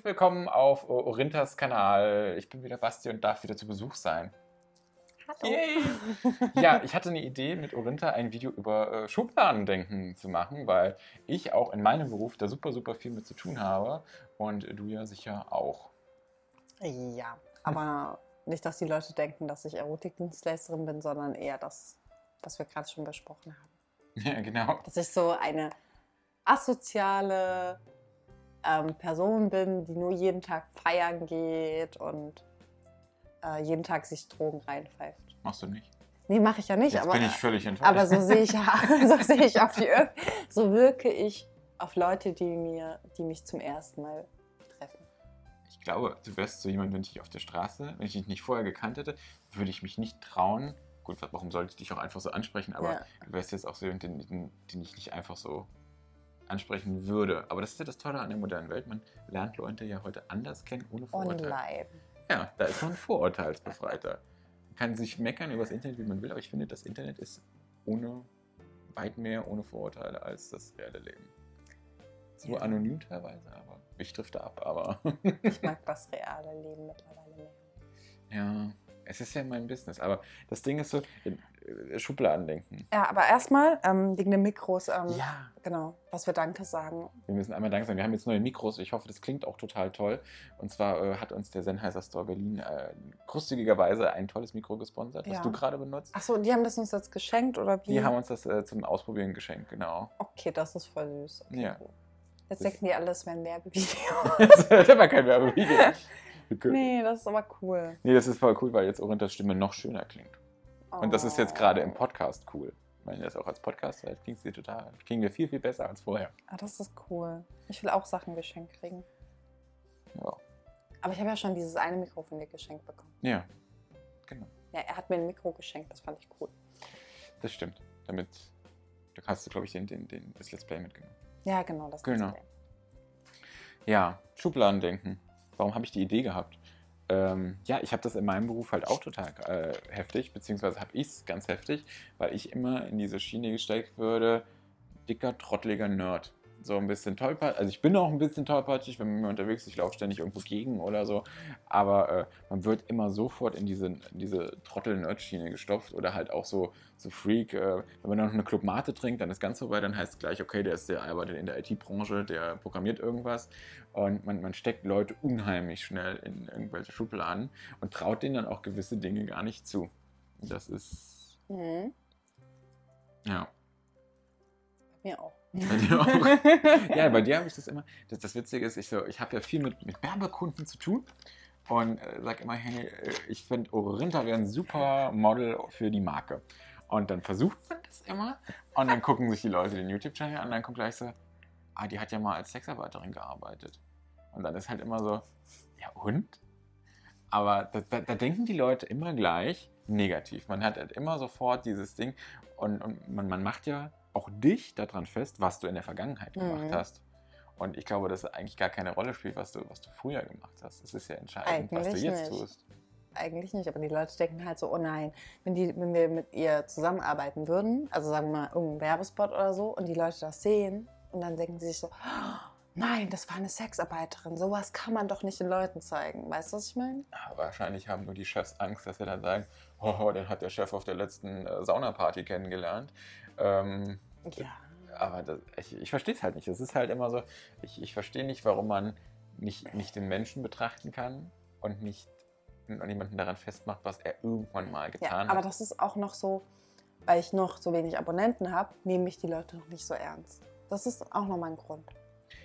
und willkommen auf Orintas Kanal. Ich bin wieder Basti und darf wieder zu Besuch sein. Hallo. Yay! ja, ich hatte eine Idee, mit Orinta ein Video über äh, Schubladendenken zu machen, weil ich auch in meinem Beruf da super, super viel mit zu tun habe und du ja sicher auch. Ja, aber nicht, dass die Leute denken, dass ich Erotikdienstleisterin bin, sondern eher das, was wir gerade schon besprochen haben. Ja, genau. Dass ich so eine asoziale ähm, Person bin, die nur jeden Tag feiern geht und äh, jeden Tag sich Drogen reinpfeift. Machst du nicht? Nee, mache ich ja nicht. Jetzt aber, bin ich völlig enttäuscht. aber so sehe ich, so sehe ich auf die Öff so wirke ich auf Leute, die mir, die mich zum ersten Mal treffen. Ich glaube, du wärst so jemand, wenn ich dich auf der Straße, wenn ich dich nicht vorher gekannt hätte, würde ich mich nicht trauen. Gut, warum sollte ich dich auch einfach so ansprechen? Aber Ja. du wärst jetzt auch so jemand, den, den, den ich nicht einfach so ansprechen würde. Aber das ist ja das Tolle an der modernen Welt. Man lernt Leute ja heute anders kennen, ohne Vorurteile. Online. Ja, da ist man vorurteilsbefreiter. Man kann sich meckern über das Internet, wie man will, aber ich finde, das Internet ist ohne, weit mehr ohne Vorurteile als das reale Leben. So Ja. anonym teilweise, aber mich trifft da ab, aber Ich mag das reale Leben mittlerweile mehr. ja, es ist ja mein Business. Aber das Ding ist so, Schubladen denken. Ja, aber erstmal ähm, wegen den Mikros, ähm, Ja, genau, dass wir Danke sagen. wir müssen einmal Dank sagen. Wir haben jetzt neue Mikros. Ich hoffe, das klingt auch total toll. Und zwar äh, hat uns der Sennheiser Store Berlin äh, großzügigerweise ein tolles Mikro gesponsert, was Ja. du gerade benutzt. Achso, die haben das uns jetzt geschenkt oder wie? Die haben uns das äh, zum Ausprobieren geschenkt, genau. Okay, das ist voll süß. Okay, Ja. gut. Jetzt denken die alles, wäre ein Werbevideo. das war kein Werbevideo. Nee, das ist aber cool. Nee, das ist voll cool, weil jetzt Orintas Stimme noch schöner klingt. Und das ist jetzt gerade im Oh. Podcast cool. Wenn ihr das auch als Podcast hört, klingt sie total, klingen wir viel, viel besser als vorher. Ah, das ist cool. Ich will auch Sachen geschenkt kriegen. Ja, Aber ich habe ja schon dieses eine Mikro von dir geschenkt bekommen. ja genau. Ja, er hat mir ein Mikro geschenkt, das fand ich cool. Das stimmt. Damit da hast du, glaube ich, den, den, den, das Let's Play mitgenommen. Ja, genau, das Genau. Display. Ja, Schubladen denken. Warum habe ich die Idee gehabt? Ähm, ja, ich habe das in meinem Beruf halt auch total äh, heftig, beziehungsweise habe ich es ganz heftig, weil ich immer in diese Schiene gesteckt würde, dicker, trotteliger Nerd. So ein bisschen tollpatschig. Also ich bin auch ein bisschen tollpatschig, wenn man mir unterwegs ist, ich laufe ständig irgendwo gegen oder so. Aber äh, man wird immer sofort in diese, in diese Trottel-Nerd-Schiene gestopft oder halt auch so, so Freak. Äh, wenn man dann noch eine Club Mate trinkt, dann ist ganz vorbei, dann heißt es gleich, okay, der ist der arbeitet in der IT-Branche, der programmiert irgendwas. Und man, man steckt Leute unheimlich schnell in irgendwelche Schubladen und traut denen dann auch gewisse Dinge gar nicht zu. Das ist, Mhm. ja. Mir auch. Bei dir auch? ja, bei dir habe ich das immer. Das, das Witzige ist, ich, so, ich habe ja viel mit, mit Werbekunden zu tun und äh, sage immer, hey, äh, ich finde Orinta wäre ein super Model für die Marke. Und dann versucht man das immer und dann gucken sich die Leute den YouTube-Channel an und dann kommt gleich so, ah, die hat ja mal als Sexarbeiterin gearbeitet. Und dann ist halt immer so, ja und? Aber da, da, da denken die Leute immer gleich negativ. Man hat halt immer sofort dieses Ding und, und man, man macht ja auch dich daran fest, was du in der Vergangenheit gemacht Mhm. hast. Und ich glaube, dass es eigentlich gar keine Rolle spielt, was du, was du früher gemacht hast. Es ist ja entscheidend, was du Eigentlich jetzt nicht. tust. Eigentlich nicht, aber die Leute denken halt so, oh nein, wenn, die, wenn wir mit ihr zusammenarbeiten würden, also sagen wir mal irgendein Werbespot oder so, und die Leute das sehen, und dann denken sie sich so, oh, nein, das war eine Sexarbeiterin, sowas kann man doch nicht den Leuten zeigen. Weißt du, was ich meine? Ja, wahrscheinlich haben nur die Chefs Angst, dass sie dann sagen, oh, den hat der Chef auf der letzten äh, Saunaparty kennengelernt. Ähm, Ja. aber das, ich, ich verstehe es halt nicht. Es ist halt immer so, ich, ich verstehe nicht, warum man nicht, nicht den Menschen betrachten kann und nicht und jemanden daran festmacht, was er irgendwann mal Ja, getan aber hat. das ist auch noch so, weil ich noch so wenig Abonnenten habe, nehmen mich die Leute noch nicht so ernst. Das ist auch nochmal ein Grund.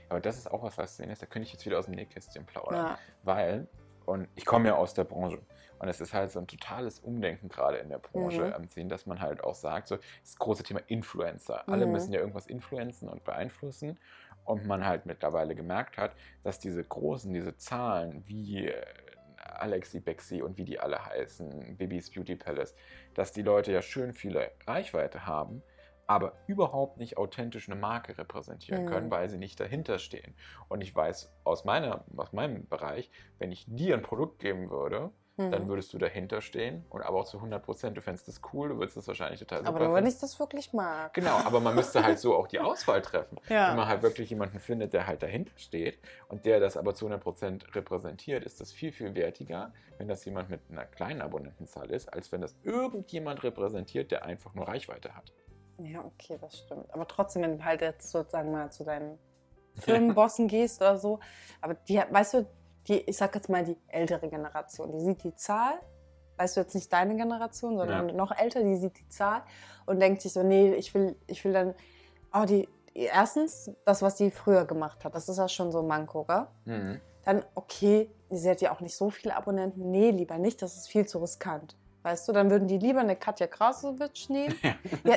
Aber das ist auch was Faszinierendes. Da könnte ich jetzt wieder aus dem Nähkästchen plaudern. Ja. Weil, und ich komme ja aus der Branche. Und es ist halt so ein totales Umdenken gerade in der Branche Mhm. am Ziehen, dass man halt auch sagt, so das große Thema Influencer. Alle Mhm. müssen ja irgendwas influenzen und beeinflussen. Und man halt mittlerweile gemerkt hat, dass diese großen, diese Zahlen wie äh, Alexi Bexi und wie die alle heißen, Bibis Beauty Palace, dass die Leute ja schön viele Reichweite haben, aber überhaupt nicht authentisch eine Marke repräsentieren Mhm. können, weil sie nicht dahinter stehen. Und ich weiß aus, meiner, aus meinem Bereich, wenn ich dir ein Produkt geben würde, Mhm. dann würdest du dahinter stehen und aber auch zu 100 Prozent, du fändest das cool, du würdest das wahrscheinlich total super Aber nur, wenn ich das wirklich mag. Genau, aber man müsste halt so auch die Auswahl treffen. Ja. Wenn man halt wirklich jemanden findet, der halt dahinter steht und der das aber zu 100% repräsentiert, ist das viel, viel wertiger, wenn das jemand mit einer kleinen Abonnentenzahl ist, als wenn das irgendjemand repräsentiert, der einfach nur Reichweite hat. Ja, okay, das stimmt. Aber trotzdem, wenn du halt jetzt sozusagen mal zu deinen Firmenbossen gehst oder so, aber die, weißt du, die, ich sag jetzt mal die ältere Generation, die sieht die Zahl, weißt du jetzt nicht deine Generation, sondern Ja. noch älter, die sieht die Zahl und denkt sich so, nee, ich will, ich will dann, oh, die, erstens, das, was die früher gemacht hat, das ist ja schon so ein Manko, gell? Mhm. Dann, okay, sie hat ja auch nicht so viele Abonnenten, nee, lieber nicht, das ist viel zu riskant. Weißt du, dann würden die lieber eine Katja Krasowitsch nehmen. Ja,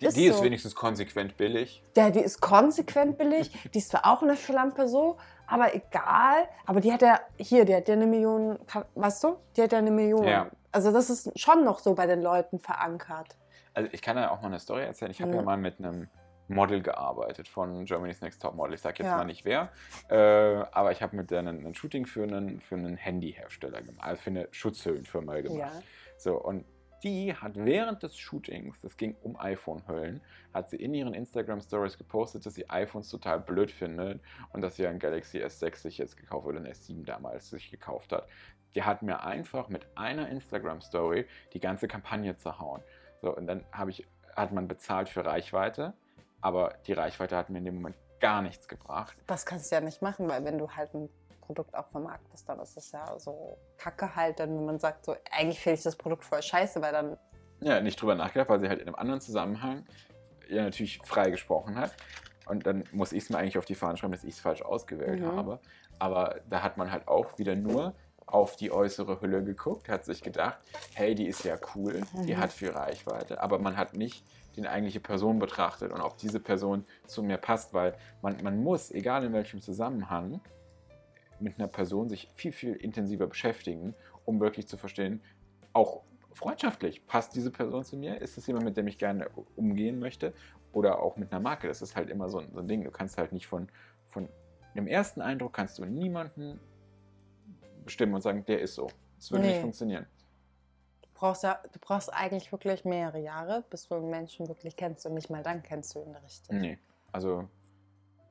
Die, Ist die ist so. wenigstens konsequent billig. der, die ist konsequent billig, die ist zwar auch eine Schlampe so, aber egal. Aber die hat ja, hier, die hat ja eine Million, weißt du, die hat ja eine Million. Ja. Also das ist schon noch so bei den Leuten verankert. Also ich kann ja auch mal eine Story erzählen. Ich habe Mhm. ja mal mit einem Model gearbeitet von Germany's Next Top Model. Ich sage jetzt Ja. mal nicht wer, äh, aber ich habe mit der ein, ein Shooting für einen, für einen Handyhersteller gemacht, also für eine Schutzhüllenfirma gemacht. Ja. So, und die hat während des Shootings, das ging um iPhone-Hüllen, hat sie in ihren Instagram-Stories gepostet, dass sie iPhones total blöd findet und dass sie ein Galaxy S6 sich jetzt gekauft oder ein S7 damals sich gekauft hat. Die hat mir einfach mit einer Instagram-Story die ganze Kampagne zerhauen. So, und dann ich, hat man bezahlt für Reichweite, aber die Reichweite hat mir in dem Moment gar nichts gebracht. Das kannst du ja nicht machen, weil wenn du halt ein Produkt auch vermarktest, dann ist es ja so kacke halt, dann wenn man sagt so, eigentlich finde ich das Produkt voll scheiße, weil dann, ja, nicht drüber nachgedacht, weil sie halt in einem anderen Zusammenhang ja natürlich frei gesprochen hat. Und dann muss ich es mir eigentlich auf die Fahnen schreiben, dass ich es falsch ausgewählt Mhm. habe. Aber da hat man halt auch wieder nur auf die äußere Hülle geguckt, hat sich gedacht, hey, die ist ja cool, die Mhm. hat viel Reichweite. Aber man hat nicht die eigentliche Person betrachtet und ob diese Person zu mir passt, weil man, man muss, egal in welchem Zusammenhang, mit einer Person sich viel, viel intensiver beschäftigen, um wirklich zu verstehen, auch freundschaftlich, passt diese Person zu mir? Ist es jemand, mit dem ich gerne umgehen möchte? Oder auch mit einer Marke? Das ist halt immer so ein, so ein Ding. Du kannst halt nicht von, von dem ersten Eindruck kannst du niemanden bestimmen und sagen, der ist so. Das würde Nee. nicht funktionieren. du brauchst ja, du brauchst eigentlich wirklich mehrere Jahre, bis du einen Menschen wirklich kennst und nicht mal dann kennst du ihn richtig. Nee. Also,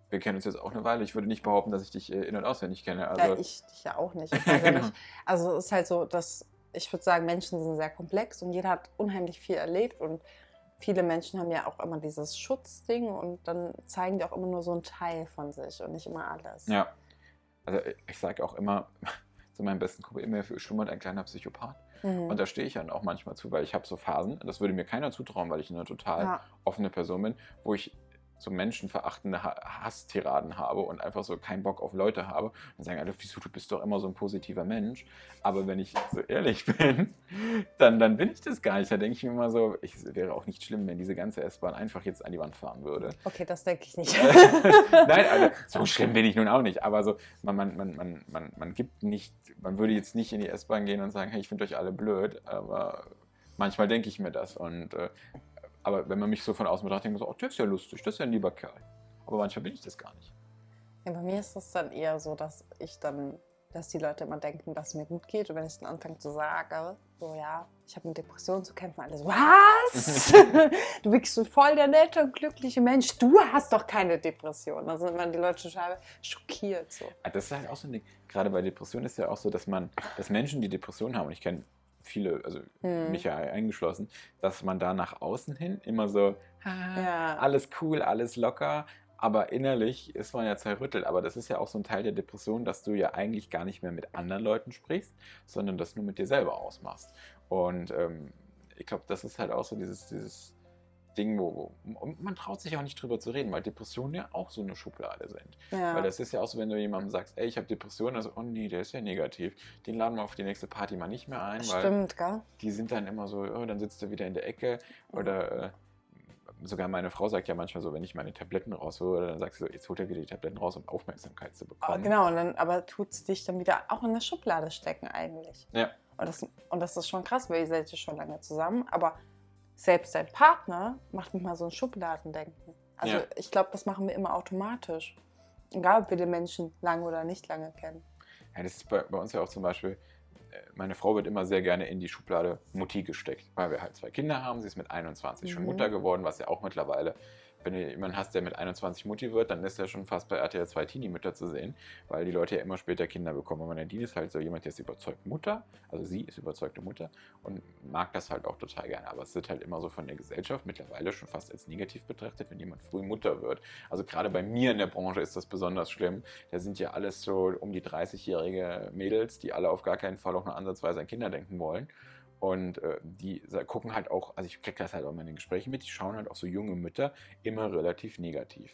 wir kennen uns jetzt auch eine Weile. Ich würde nicht behaupten, dass ich dich äh, in- und auswendig kenne. ja, Also, ich dich ja auch nicht. Ja Genau. nicht. Also es ist halt so, dass ich würde sagen, Menschen sind sehr komplex und jeder hat unheimlich viel erlebt und viele Menschen haben ja auch immer dieses Schutzding und dann zeigen die auch immer nur so einen Teil von sich und nicht immer alles. Ja. Also ich sage auch immer zu meinem besten Kumpel immer, für schlummert ein kleiner Psychopath. Mhm. Und da stehe ich dann auch manchmal zu, weil ich habe so Phasen, das würde mir keiner zutrauen, weil ich eine total ja. offene Person bin, wo ich so menschenverachtende Ha- Hasstiraden habe und einfach so keinen Bock auf Leute habe und sagen, Alter, wieso, du bist doch immer so ein positiver Mensch. Aber wenn ich so ehrlich bin, dann, dann bin ich das gar nicht. Da denke ich mir immer so, ich, es wäre auch nicht schlimm, wenn diese ganze S-Bahn einfach jetzt an die Wand fahren würde. Okay, das denke ich nicht. Nein, also so schlimm bin ich nun auch nicht. Aber so, man, man, man, man, man, man gibt nicht, man würde jetzt nicht in die S-Bahn gehen und sagen, hey, ich finde euch alle blöd. Aber manchmal denke ich mir das. Und äh, aber wenn man mich so von außen betrachtet, denkt man so, oh, der ist ja lustig, das ist ja ein lieber Kerl. Aber manchmal bin ich das gar nicht. Ja, bei mir ist es dann eher so, dass ich dann, dass die Leute immer denken, dass es mir gut geht. Und wenn ich dann anfange zu sagen, so ja, ich habe mit Depressionen zu kämpfen, alles, was? du bist so voll der nette und glückliche Mensch. Du hast doch keine Depression. Da sind dann die Leute total schockiert. So. Ah, Das ist halt auch so ein Ding. Gerade bei Depressionen ist ja auch so, dass man, dass Menschen, die Depressionen haben, und ich kenne viele, also Hm. mich ja eingeschlossen, dass man da nach außen hin immer so, Ja. alles cool, alles locker, aber innerlich ist man ja zerrüttelt. Aber das ist ja auch so ein Teil der Depression, dass du ja eigentlich gar nicht mehr mit anderen Leuten sprichst, sondern das nur mit dir selber ausmachst. Und ähm, ich glaube, das ist halt auch so dieses, dieses Ding, wo, wo und man traut sich auch nicht drüber zu reden, weil Depressionen ja auch so eine Schublade sind. Ja. Weil das ist ja auch so, wenn du jemandem sagst, ey, ich habe Depressionen, also, oh nee, der ist ja negativ. Den laden wir auf die nächste Party mal nicht mehr ein, weil Stimmt, gell? die sind dann immer so, oh, dann sitzt er wieder in der Ecke. Oder äh, sogar meine Frau sagt ja manchmal so, wenn ich meine Tabletten raushole, dann sagt sie so, jetzt holt er wieder die Tabletten raus, um Aufmerksamkeit zu Ah, bekommen. Genau, und dann, aber tut sie dich dann wieder auch in eine Schublade stecken eigentlich. Ja. Und das, und das ist schon krass, weil ihr seid ja schon lange zusammen, aber selbst dein Partner macht manchmal so ein Schubladendenken. Also Ja. ich glaube, das machen wir immer automatisch. Egal, ob wir den Menschen lange oder nicht lange kennen. Ja, das ist bei, bei uns ja auch zum Beispiel, meine Frau wird immer sehr gerne in die Schublade Mutti gesteckt, weil wir halt zwei Kinder haben. Sie ist mit 21 schon Mhm. Mutter geworden, was ja auch mittlerweile, wenn du jemanden hast, der mit 21 Mutti wird, dann ist er schon fast bei RTL 2 Teenie-Mütter zu sehen, weil die Leute ja immer später Kinder bekommen. Und Nadine ist halt so jemand, der ist überzeugt Mutter, also sie ist überzeugte Mutter und mag das halt auch total gerne. Aber es wird halt immer so von der Gesellschaft mittlerweile schon fast als negativ betrachtet, wenn jemand früh Mutter wird. Also gerade bei mir in der Branche ist das besonders schlimm. Da sind ja alles so um die 30-jährige Mädels, die alle auf gar keinen Fall auch nur ansatzweise an Kinder denken wollen. Und äh, die gucken halt auch, also ich kriege das halt auch in den Gesprächen mit, die schauen halt auch so junge Mütter immer relativ negativ.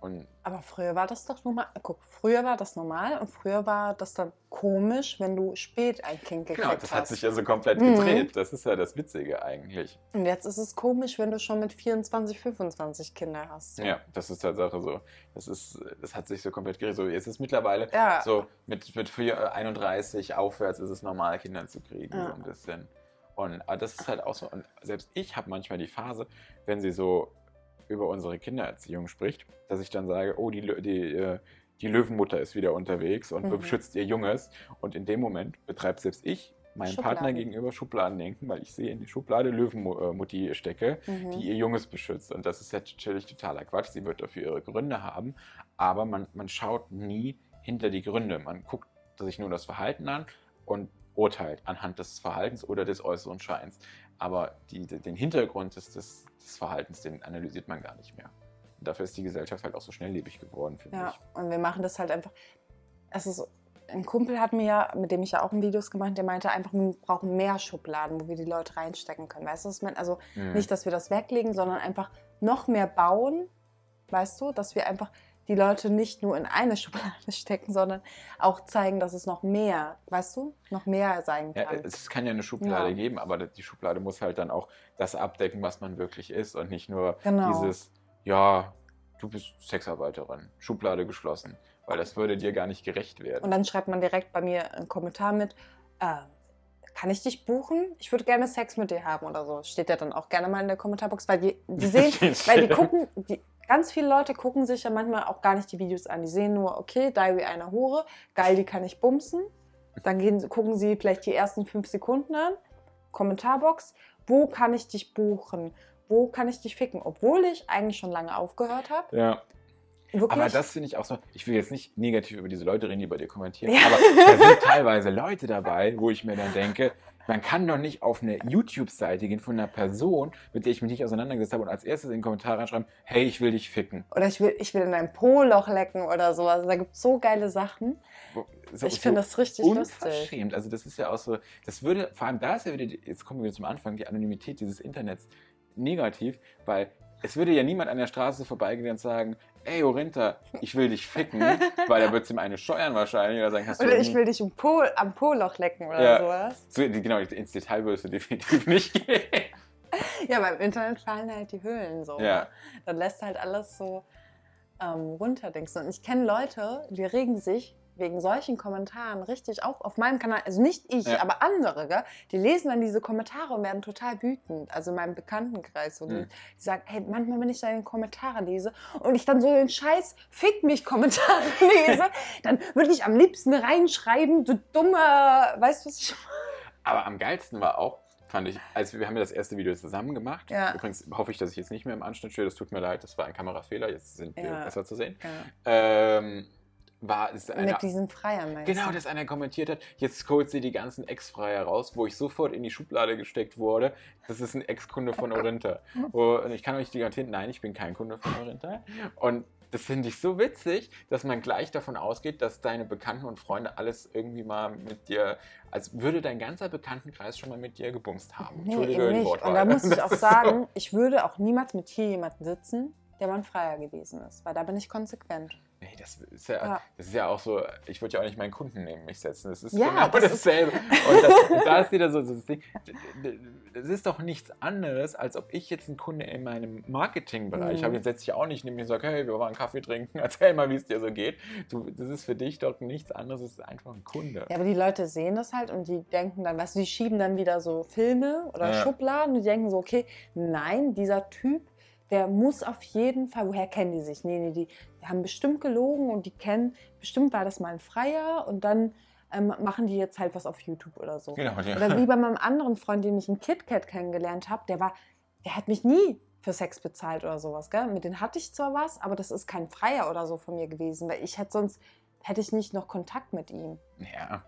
Und Aber früher war das doch normal. Guck, früher war das normal und früher war das dann komisch, wenn du spät ein Kind gekriegt genau, das hast. hat sich ja so komplett Mhm. gedreht. Das ist ja das Witzige eigentlich. und jetzt ist es komisch, wenn du schon mit 24, 25 Kinder hast. Ja, das ist Tatsache so. Das, ist, das hat sich so komplett gedreht. So, jetzt ist mittlerweile Ja. so mit, mit vier- 31 aufwärts ist es normal, Kinder zu kriegen, Ja. so ein bisschen. Und aber das ist halt auch so. Und selbst ich habe manchmal die Phase, wenn sie so über unsere Kindererziehung spricht, dass ich dann sage, oh, die, die, äh, die Löwenmutter ist wieder unterwegs und Mhm. beschützt ihr Junges. Und in dem Moment betreibt selbst ich meinem Schubladen. Partner gegenüber Schubladendenken, weil ich sehe in die Schublade Löwenmutti stecke Mhm. die ihr Junges beschützt. Und das ist ja natürlich totaler Quatsch. Sie wird dafür ihre Gründe haben. Aber man, man schaut nie hinter die Gründe. Man guckt sich nur das Verhalten an und urteilt anhand des Verhaltens oder des äußeren Scheins. Aber die, den Hintergrund des, des, des Verhaltens, den analysiert man gar nicht mehr. Und dafür ist die Gesellschaft halt auch so schnelllebig geworden, finde Ja, ich. und wir machen das halt einfach. Es ist, ein Kumpel hat mir ja, mit dem ich ja auch ein Videos gemacht, der meinte einfach, wir brauchen mehr Schubladen, wo wir die Leute reinstecken können. Weißt du, was ich meine? Also Mhm. nicht, dass wir das weglegen, sondern einfach noch mehr bauen, weißt du, dass wir einfach die Leute nicht nur in eine Schublade stecken, sondern auch zeigen, dass es noch mehr, weißt du, noch mehr sein Ja, kann. es kann ja eine Schublade Ja. geben, aber die Schublade muss halt dann auch das abdecken, was man wirklich ist und nicht nur Genau. dieses, ja, du bist Sexarbeiterin, Schublade geschlossen, weil das würde dir gar nicht gerecht werden. Und dann schreibt man direkt bei mir einen Kommentar mit, äh, kann ich dich buchen? Ich würde gerne Sex mit dir haben oder so. Steht ja dann auch gerne mal in der Kommentarbox, weil die, die sehen, weil die gucken, die, ganz viele Leute gucken sich ja manchmal auch gar nicht die Videos an. Die sehen nur, okay, Diary einer Hure, geil, die kann ich bumsen. Dann gehen, gucken sie vielleicht die ersten fünf Sekunden an, Kommentarbox, wo kann ich dich buchen? Wo kann ich dich ficken? Obwohl ich eigentlich schon lange aufgehört habe. ja, Wirklich. aber das finde ich auch so, ich will jetzt nicht negativ über diese Leute reden, die bei dir kommentieren, Ja. aber da sind teilweise Leute dabei, wo ich mir dann denke, man kann doch nicht auf eine YouTube-Seite gehen von einer Person, mit der ich mich nicht auseinandergesetzt habe und als erstes in den Kommentar reinschreiben, hey, ich will dich ficken. oder ich will, ich will in dein Po-Loch lecken oder so. Also da gibt es so geile Sachen. So- ich so finde das richtig lustig. unverschämt. Also das ist ja auch so, das würde, vor allem da ist ja wieder, jetzt kommen wir wieder zum Anfang, die Anonymität dieses Internets negativ, weil es würde ja niemand an der Straße vorbeigehen und sagen, ey Orinta, ich will dich ficken, weil er wird ihm eine steuern wahrscheinlich oder sagen, hast du Oder ich nie- will dich im po, am Po-Loch lecken oder Ja. sowas. so, genau, ins Detail würdest du definitiv nicht gehen. Ja, beim Internet fallen halt die Höhlen so. Ja. ne? Dann lässt halt alles so ähm, runterdingsen. Und ich kenne Leute, die regen sich wegen solchen Kommentaren richtig auch auf meinem Kanal, also nicht ich, Ja. aber andere, gell? die lesen dann diese Kommentare und werden total wütend. Also in meinem Bekanntenkreis. Und die, Mhm. die sagen, hey, manchmal, wenn ich deine Kommentare lese und ich dann so den Scheiß Fick mich Kommentare lese, dann würde ich am liebsten reinschreiben, du dummer, weißt du, was ich Aber am geilsten war auch, fand ich, als wir, wir haben ja das erste Video zusammen gemacht. Ja. Übrigens hoffe ich, dass ich jetzt nicht mehr im Anschnitt stehe. Das tut mir leid, das war ein Kamerafehler. Jetzt sind wir Ja. besser zu sehen. ja. Ähm, war es einer, Mit diesen Freiern meinst Genau, dass einer kommentiert hat, jetzt holt sie die ganzen Ex-Freier raus, wo ich sofort in die Schublade gesteckt wurde. Das ist ein Ex-Kunde von Orinta. Und ich kann euch die garantieren, nein, ich bin kein Kunde von Orinta. Und das finde ich so witzig, dass man gleich davon ausgeht, dass deine Bekannten und Freunde alles irgendwie mal mit dir, als würde dein ganzer Bekanntenkreis schon mal mit dir gebumst haben. Nee, Entschuldige eben nicht. Und da muss ich auch ist sagen, ich würde auch niemals mit hier jemandem sitzen, der mal ein Freier gewesen ist, weil da bin ich konsequent. Nee, das ist, ja, Ja. das ist ja auch so, ich würde ja auch nicht meinen Kunden neben mich setzen. Das ist Ja, genau das ist- dasselbe. Und das, und da ist wieder so, so das Ding. Das ist doch nichts anderes, als ob ich jetzt einen Kunde in meinem Marketingbereich Mhm. habe. Jetzt setze ich auch nicht neben mich und sage, hey, wir wollen Kaffee trinken, erzähl mal, wie es dir so geht. Du, das ist für dich doch nichts anderes, es ist einfach ein Kunde. Ja, aber die Leute sehen das halt und die denken dann, weißt du, die schieben dann wieder so Filme oder Ja. Schubladen und die denken so, okay, nein, dieser Typ, der muss auf jeden Fall, woher kennen die sich? Nee, nee, die, die haben bestimmt gelogen und die kennen, bestimmt war das mal ein Freier und dann ähm, machen die jetzt halt was auf YouTube oder so. Genau, ja. Oder wie bei meinem anderen Freund, den ich in KitKat kennengelernt habe, der war, der hat mich nie für Sex bezahlt oder sowas, gell? Mit denen hatte ich zwar was, aber das ist kein Freier oder so von mir gewesen, weil ich hätte sonst, hätte ich nicht noch Kontakt mit ihm. Ja.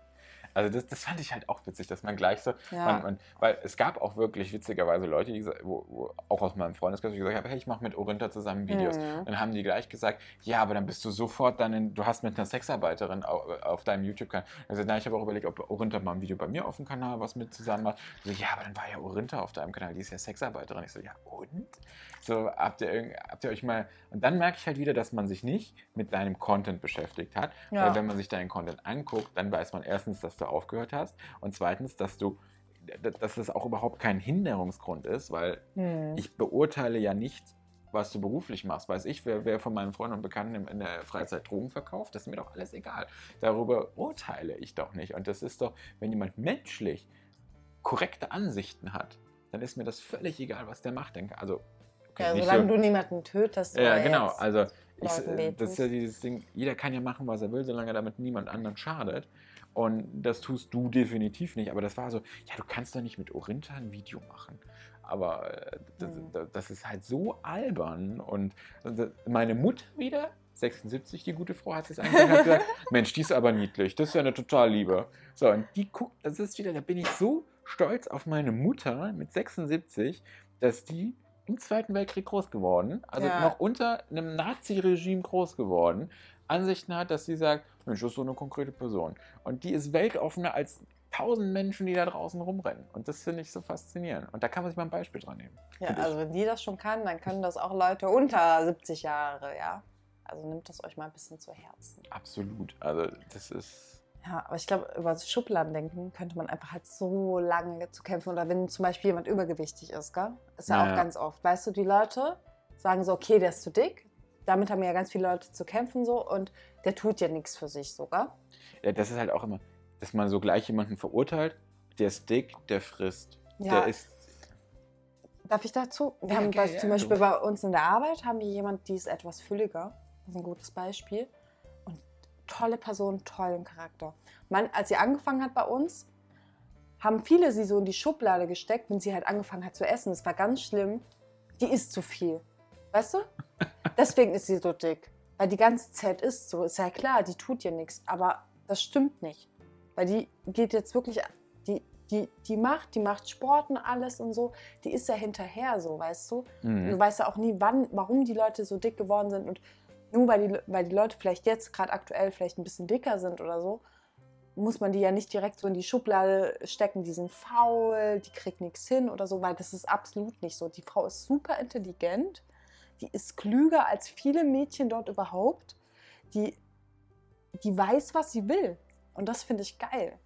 Also das, das fand ich halt auch witzig, dass man gleich so, Ja. man, man, weil es gab auch wirklich witzigerweise Leute, die, wo, wo auch aus meinem Freundeskreis, die gesagt haben, hey, ich mache mit Orinta zusammen Videos. Mhm. Dann haben die gleich gesagt, ja, aber dann bist du sofort dann in, du hast mit einer Sexarbeiterin auf, auf deinem YouTube-Kanal. Also na, ich habe auch überlegt, ob Orinta mal ein Video bei mir auf dem Kanal was mit zusammen macht. So, ja, aber dann war ja Orinta auf deinem Kanal, die ist ja Sexarbeiterin. Ich so, ja und? So, habt ihr, habt ihr euch mal. Und dann merke ich halt wieder, dass man sich nicht mit deinem Content beschäftigt hat. Ja. Weil wenn man sich deinen Content anguckt, dann weiß man erstens, dass du aufgehört hast und zweitens, dass du dass das auch überhaupt kein Hinderungsgrund ist, weil Hm. ich beurteile ja nicht, was du beruflich machst. Weiß ich, wer, wer von meinen Freunden und Bekannten in- der Freizeit Drogen verkauft, das ist mir doch alles egal. Darüber urteile ich doch nicht. Und das ist doch, wenn jemand menschlich korrekte Ansichten hat, dann ist mir das völlig egal, was der macht. Denke, also, okay, Ja, solange so- du niemanden tötest. ja, genau. Also, ich, äh, das ist ja dieses Ding, jeder kann ja machen, was er will, solange er damit niemand anderen schadet. Und das tust du definitiv nicht. Aber das war so, ja, du kannst doch nicht mit Orinta ein Video machen. Aber äh, das, Mhm. das- ist halt so albern. Und das- meine Mutter wieder, 76, die gute Frau, hat es hat gesagt, Mensch, die ist aber niedlich, das ist ja eine total Liebe. So, und die guckt, das ist wieder, da bin ich so stolz auf meine Mutter mit 76, dass die im Zweiten Weltkrieg groß geworden, also Ja. noch unter einem Nazi-Regime groß geworden, Ansichten hat, dass sie sagt, Mensch, das ist so eine konkrete Person. Und die ist weltoffener als tausend Menschen, die da draußen rumrennen. Und das finde ich so faszinierend. Und da kann man sich mal ein Beispiel dran nehmen. Ja, also wenn die das schon kann, dann können das auch Leute unter 70 Jahre, ja. Also nimmt das euch mal ein bisschen zu Herzen. Absolut. Also das ist. Ja, aber ich glaube, über das Schubladendenken könnte man einfach halt so lange zu kämpfen. Oder wenn zum Beispiel jemand übergewichtig ist, gell? Ist ja Ja, auch ganz oft. Weißt du, die Leute sagen so, okay, der ist zu dick. Damit haben ja ganz viele Leute zu kämpfen so und der tut ja nichts für sich sogar. Ja, das ist halt auch immer, dass man so gleich jemanden verurteilt, der ist dick, der frisst. Ja. Der ist. Darf ich dazu? Wir Ja, haben okay, ja, zum du. Beispiel bei uns in der Arbeit haben wir jemand, die ist etwas fülliger. Das ist ein gutes Beispiel. Und tolle Person, tollen Charakter. Man, als sie angefangen hat bei uns, haben viele sie so in die Schublade gesteckt, wenn sie halt angefangen hat zu essen. Das war ganz schlimm. Die isst zu viel. Weißt du? Deswegen ist sie so dick. Weil die ganze Zeit isst so. Ist ja klar, die tut ja nichts. Aber das stimmt nicht. Weil die geht jetzt wirklich, die, die, die macht, die macht Sport und alles und so. Die ist ja hinterher so, weißt du? Mhm. Du weißt ja auch nie, wann, warum die Leute so dick geworden sind. Und nur weil die, weil die Leute vielleicht jetzt gerade aktuell vielleicht ein bisschen dicker sind oder so, muss man die ja nicht direkt so in die Schublade stecken, die sind faul, die kriegt nichts hin oder so, weil das ist absolut nicht so. Die Frau ist super intelligent, die ist klüger als viele Mädchen dort überhaupt, die, die weiß, was sie will. Und das finde ich geil.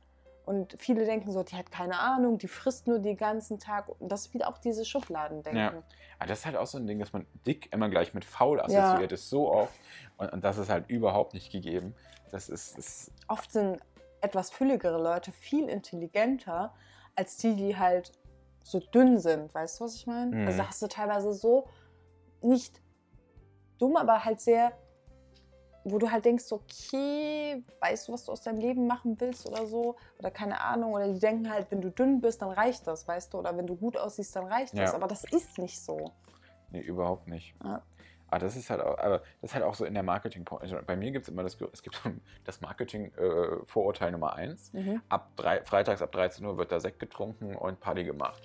Und viele denken so, die hat keine Ahnung, die frisst nur den ganzen Tag. Und das ist wieder auch diese Schubladendenken. Ja. Aber das ist halt auch so ein Ding, dass man dick immer gleich mit faul assoziiert ist, so oft. Und, und das ist halt überhaupt nicht gegeben. Das ist, ist oft sind etwas fülligere Leute viel intelligenter als die, die halt so dünn sind. Weißt du, was ich meine? Mhm. Also da hast du teilweise so nicht dumm, aber halt sehr, wo du halt denkst, okay, weißt du, was du aus deinem Leben machen willst oder so? Oder keine Ahnung. Oder die denken halt, wenn du dünn bist, dann reicht das, weißt du? Oder wenn du gut aussiehst, dann reicht das. Ja. Aber das ist nicht so. Nee, überhaupt nicht. Ja. Aber das ist halt auch, aber das ist halt auch so in der marketing also Bei mir gibt es immer das, es gibt das Marketing-Vorurteil Nummer eins. Mhm. Ab drei, freitags ab 13 Uhr wird da Sekt getrunken und Party gemacht.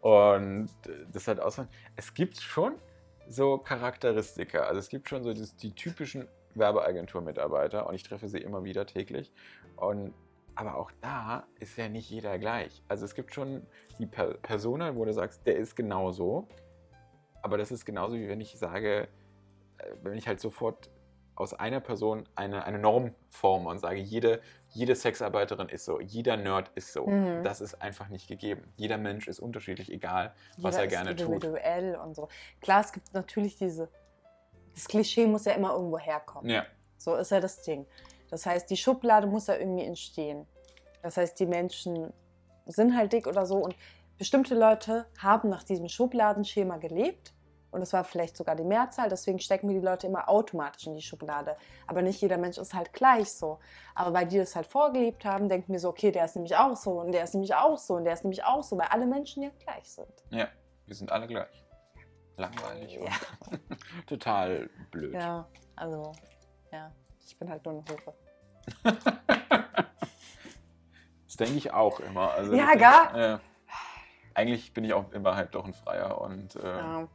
Und äh, das ist halt auch so, es gibt schon so Charakteristika. Also es gibt schon so das, die typischen Werbeagentur-Mitarbeiter und ich treffe sie immer wieder täglich. Und aber auch da ist ja nicht jeder gleich. Also es gibt schon die per Persona, wo du sagst, der ist genau so. Aber das ist genauso wie wenn ich sage, äh, wenn ich halt sofort aus einer Person eine, eine Norm forme und sage, jede, jede Sexarbeiterin ist so, jeder Nerd ist so. Mhm. Das ist einfach nicht gegeben. Jeder Mensch ist unterschiedlich, egal was Jeder er gerne tut. individuell und so. Klar, es gibt natürlich diese. Das Klischee muss ja immer irgendwo herkommen. Ja, So ist ja das Ding. Das heißt, die Schublade muss ja irgendwie entstehen. Das heißt, die Menschen sind halt dick oder so und bestimmte Leute haben nach diesem Schubladenschema gelebt und es war vielleicht sogar die Mehrzahl, deswegen stecken wir die Leute immer automatisch in die Schublade. Aber nicht jeder Mensch ist halt gleich so. Aber weil die das halt vorgelebt haben, denken wir so, okay, der ist nämlich auch so und der ist nämlich auch so und der ist nämlich auch so, weil alle Menschen ja gleich sind. Ja, wir sind alle gleich. Langweilig Ja. und total blöd. Ja, also, ja, ich bin halt nur eine Hure. Das denke ich auch immer. Also Ja, gar? Ja. Eigentlich bin ich auch in Wahrheit doch ein Freier und äh, Ja,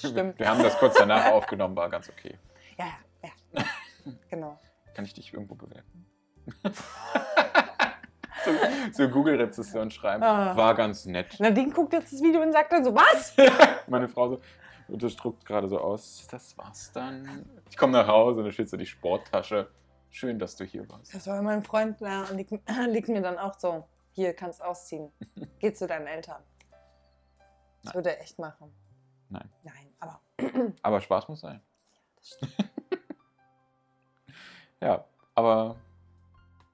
stimmt. wir haben das kurz danach aufgenommen, war ganz okay. Ja, ja, ja. genau. Kann ich dich irgendwo bewerten? so so Google-Rezession schreiben. Ah. War ganz nett. Nadine guckt jetzt das Video und sagt dann so, was? Meine Frau so, das druckt gerade so aus. Das war's dann. Ich komme nach Hause und da steht so die Sporttasche. Schön, dass du hier warst. Das war mein Freund, da liegt, liegt mir dann auch so, hier, kannst ausziehen. Geh zu deinen Eltern. Das Nein. würde er echt machen. Nein. Nein, aber Aber Spaß muss sein. das stimmt. Ja, aber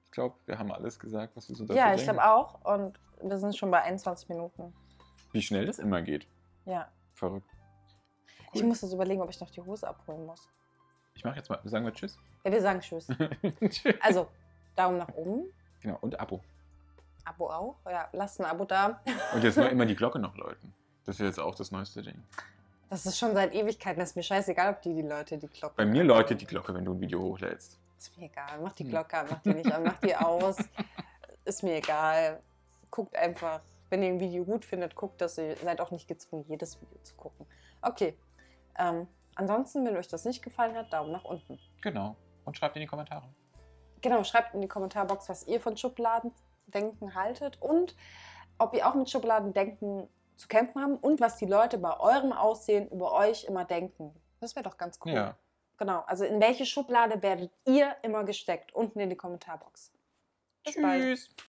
ich glaube, wir haben alles gesagt, was wir so dazu Ja, ich glaube auch. Und wir sind schon bei 21 Minuten. Wie schnell das immer geht. Ja. Verrückt. Ich muss jetzt überlegen, ob ich noch die Hose abholen muss. Ich mache jetzt mal, sagen wir Tschüss. Ja, wir sagen Tschüss. Tschüss. Also, Daumen nach oben. Genau, und Abo. Abo auch. Ja, lasst ein Abo da. Und jetzt nur immer die Glocke noch läuten. Das ist jetzt auch das neueste Ding. Das ist schon seit Ewigkeiten. Das ist mir scheißegal, ob die die Leute die Glocke. Bei mir läutet die Glocke, wenn du ein Video hochlädst. Ist mir egal. Mach die Hm. Glocke an, mach die nicht an, mach die aus. Ist mir egal. Guckt einfach. Wenn ihr ein Video gut findet, guckt das. Ihr seid auch nicht gezwungen, jedes Video zu gucken. Okay. Ähm, ansonsten, wenn euch das nicht gefallen hat, Daumen nach unten. Genau. Und schreibt in die Kommentare. Genau, schreibt in die Kommentarbox, was ihr von Schubladendenken haltet und ob ihr auch mit Schubladendenken zu kämpfen habt und was die Leute bei eurem Aussehen über euch immer denken. Das wäre doch ganz cool. Ja. Genau, also in welche Schublade werdet ihr immer gesteckt? Unten in die Kommentarbox. Bis bald. Tschüss.